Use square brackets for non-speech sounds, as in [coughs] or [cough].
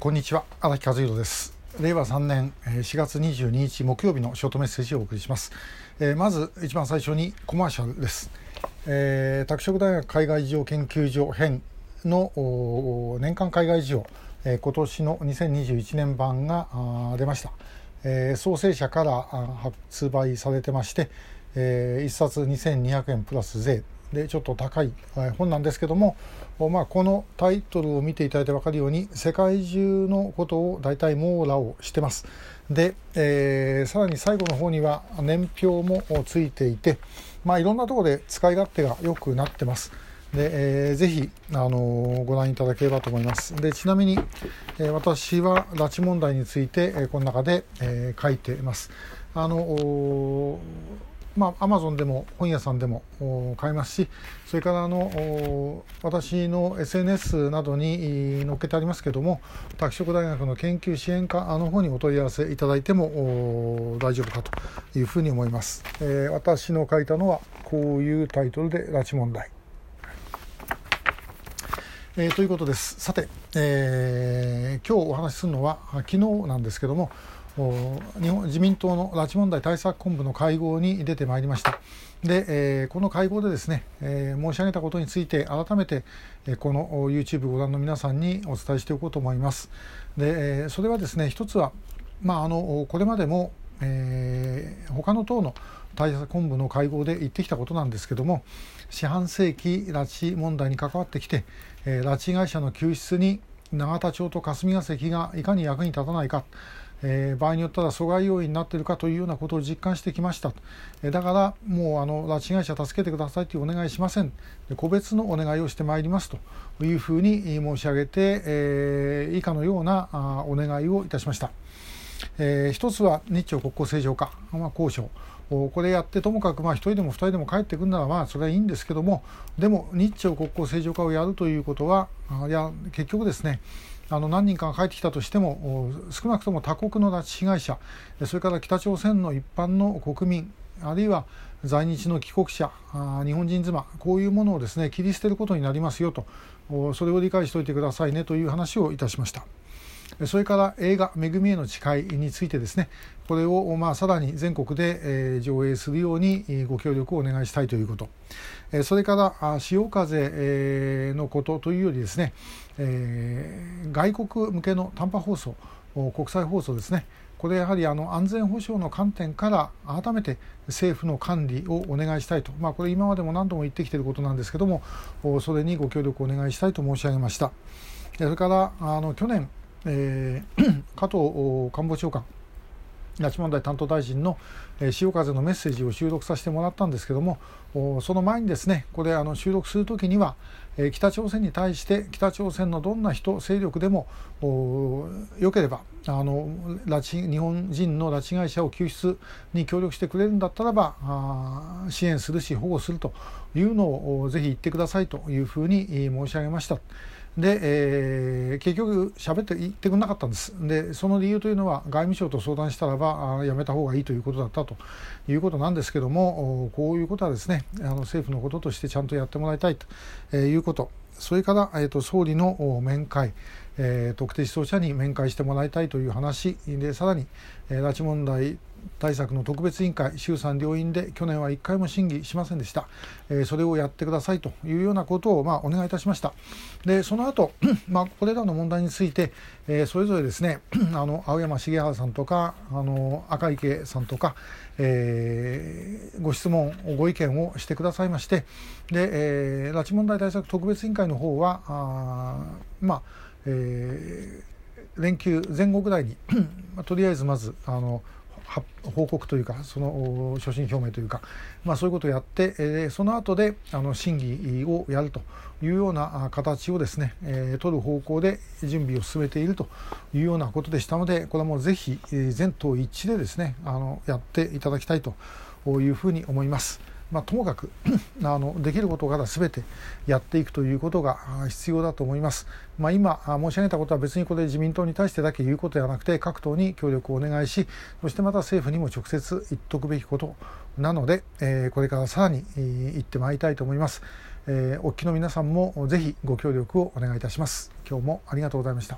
こんにちは荒木和弘です。令和3年4月22日木曜日のショートメッセージをお送りします、えー、まず一番最初にコマーシャルです、えー、拓殖大学海外事情研究所編の年間海外事情、えー、今年の2021年版が出ました、えー、創生社から発売されてまして、えー、1冊2200円プラス税。でちょっと高い本なんですけども、まあ、このタイトルを見ていただいて分かるように世界中のことを大体網羅をしてます。で、えー、さらに最後の方には年表もついていて、まあ、いろんなところで使い勝手が良くなってます。で、えー、ぜひ、あのー、ご覧いただければと思います。でちなみに、えー、私は拉致問題について、えー、この中で、えー、書いてます。あのまあ、アマゾンでも本屋さんでも買えますしそれからあの私の SNS などに載っけてありますけども拓殖大学の研究支援課の方にお問い合わせいただいても大丈夫かというふうに思います、えー、私の書いたのはこういうタイトルで拉致問題えー、ということです。さて、えー、今日お話しするのは昨日なんですけども日本自民党の拉致問題対策本部の会合に出てまいりました。で、えー、この会合でですね、えー、申し上げたことについて改めて、えー、この YouTube ご覧の皆さんにお伝えしておこうと思います。で、えー、それはですね、一つは、まあ、あのこれまでも、えー、他の党の対策本部の会合で言ってきたことなんですけども四半世紀拉致問題に関わってきて、えー、拉致被害者の救出に永田町と霞が関がいかに役に立たないかえー、場合によっては阻害要因になっているかというようなことを実感してきました、えー、だからもうあの拉致被害者助けてくださいというお願いしません。個別のお願いをしてまいりますというふうに申し上げて、えー、以下のようなあお願いをいたしました、えー、一つは日朝国交正常化、まあ、交渉。これやってともかくまあ1人でも2人でも帰ってくるならまあそれはいいんですけどもでも日朝国交正常化をやるということはいや結局ですねあの何人かが帰ってきたとしても少なくとも他国の拉致被害者それから北朝鮮の一般の国民あるいは在日の帰国者日本人妻こういうものをですね切り捨てることになりますよとそれを理解しておいてくださいねという話をいたしました。それから映画「めぐみへの誓い」についてですね。これをまあさらに全国で上映するようにご協力をお願いしたいということ。それから潮風のことというよりですね外国向けの短波放送国際放送ですね。これやはりあの安全保障の観点から改めて政府の管理をお願いしたいと、まあ、これ今までも何度も言ってきていることなんですけどもそれにご協力をお願いしたいと申し上げました。それからあの去年えー、[clears throat] 加藤官房長官拉致問題担当大臣の、え、潮風のメッセージを収録させてもらったんですけどもその前にですねこれあの収録するときには、え、北朝鮮に対して北朝鮮のどんな人勢力でもよければあの拉致日本人の拉致被害者を救出に協力してくれるんだったらば支援するし保護するというのをぜひ言ってくださいというふうに申し上げました。で、えー、結局喋って言ってくれなかったんですでその理由というのは外務省と相談したらばやめた方がいいということだったということなんですけどもこういうことはですねあの政府のこととしてちゃんとやってもらいたいということ。それから、えーと、総理の面会、えー、特定失踪者に面会してもらいたいという話でさらに、えー、拉致問題対策の特別委員会衆参両院で去年は1回も審議しませんでした、えー、それをやってくださいというようなことを、まあ、お願いいたしました。でその後、[coughs] まあこれらの問題について、えー、それぞれですね [coughs] あの青山茂原さんとかあの赤池さんとか、えー、ご質問ご意見をしてくださいましてで、えー、拉致問題対策特別委員会の方はあまあ、えー、連休前後ぐらいにとりあえずまずあの報告というかその所信表明というか、まあ、そういうことをやって、えー、その後であの審議をやるというような形をですね、えー、取る方向で準備を進めているというようなことでしたのでこれはもうぜひ全党一致でですねあのやっていただきたいというふうに思います。まあ、ともかく [clears throat] あのできることから全てやっていくということが必要だと思います。まあ、今申し上げたことは別にこれ自民党に対してだけ言うことではなくて各党に協力をお願いしそしてまた政府にも直接言っておくべきことなので、えー、これからさらに言ってまいりたいと思います。えー、お聞きの皆さんもぜひご協力をお願いいたします。今日もありがとうございました。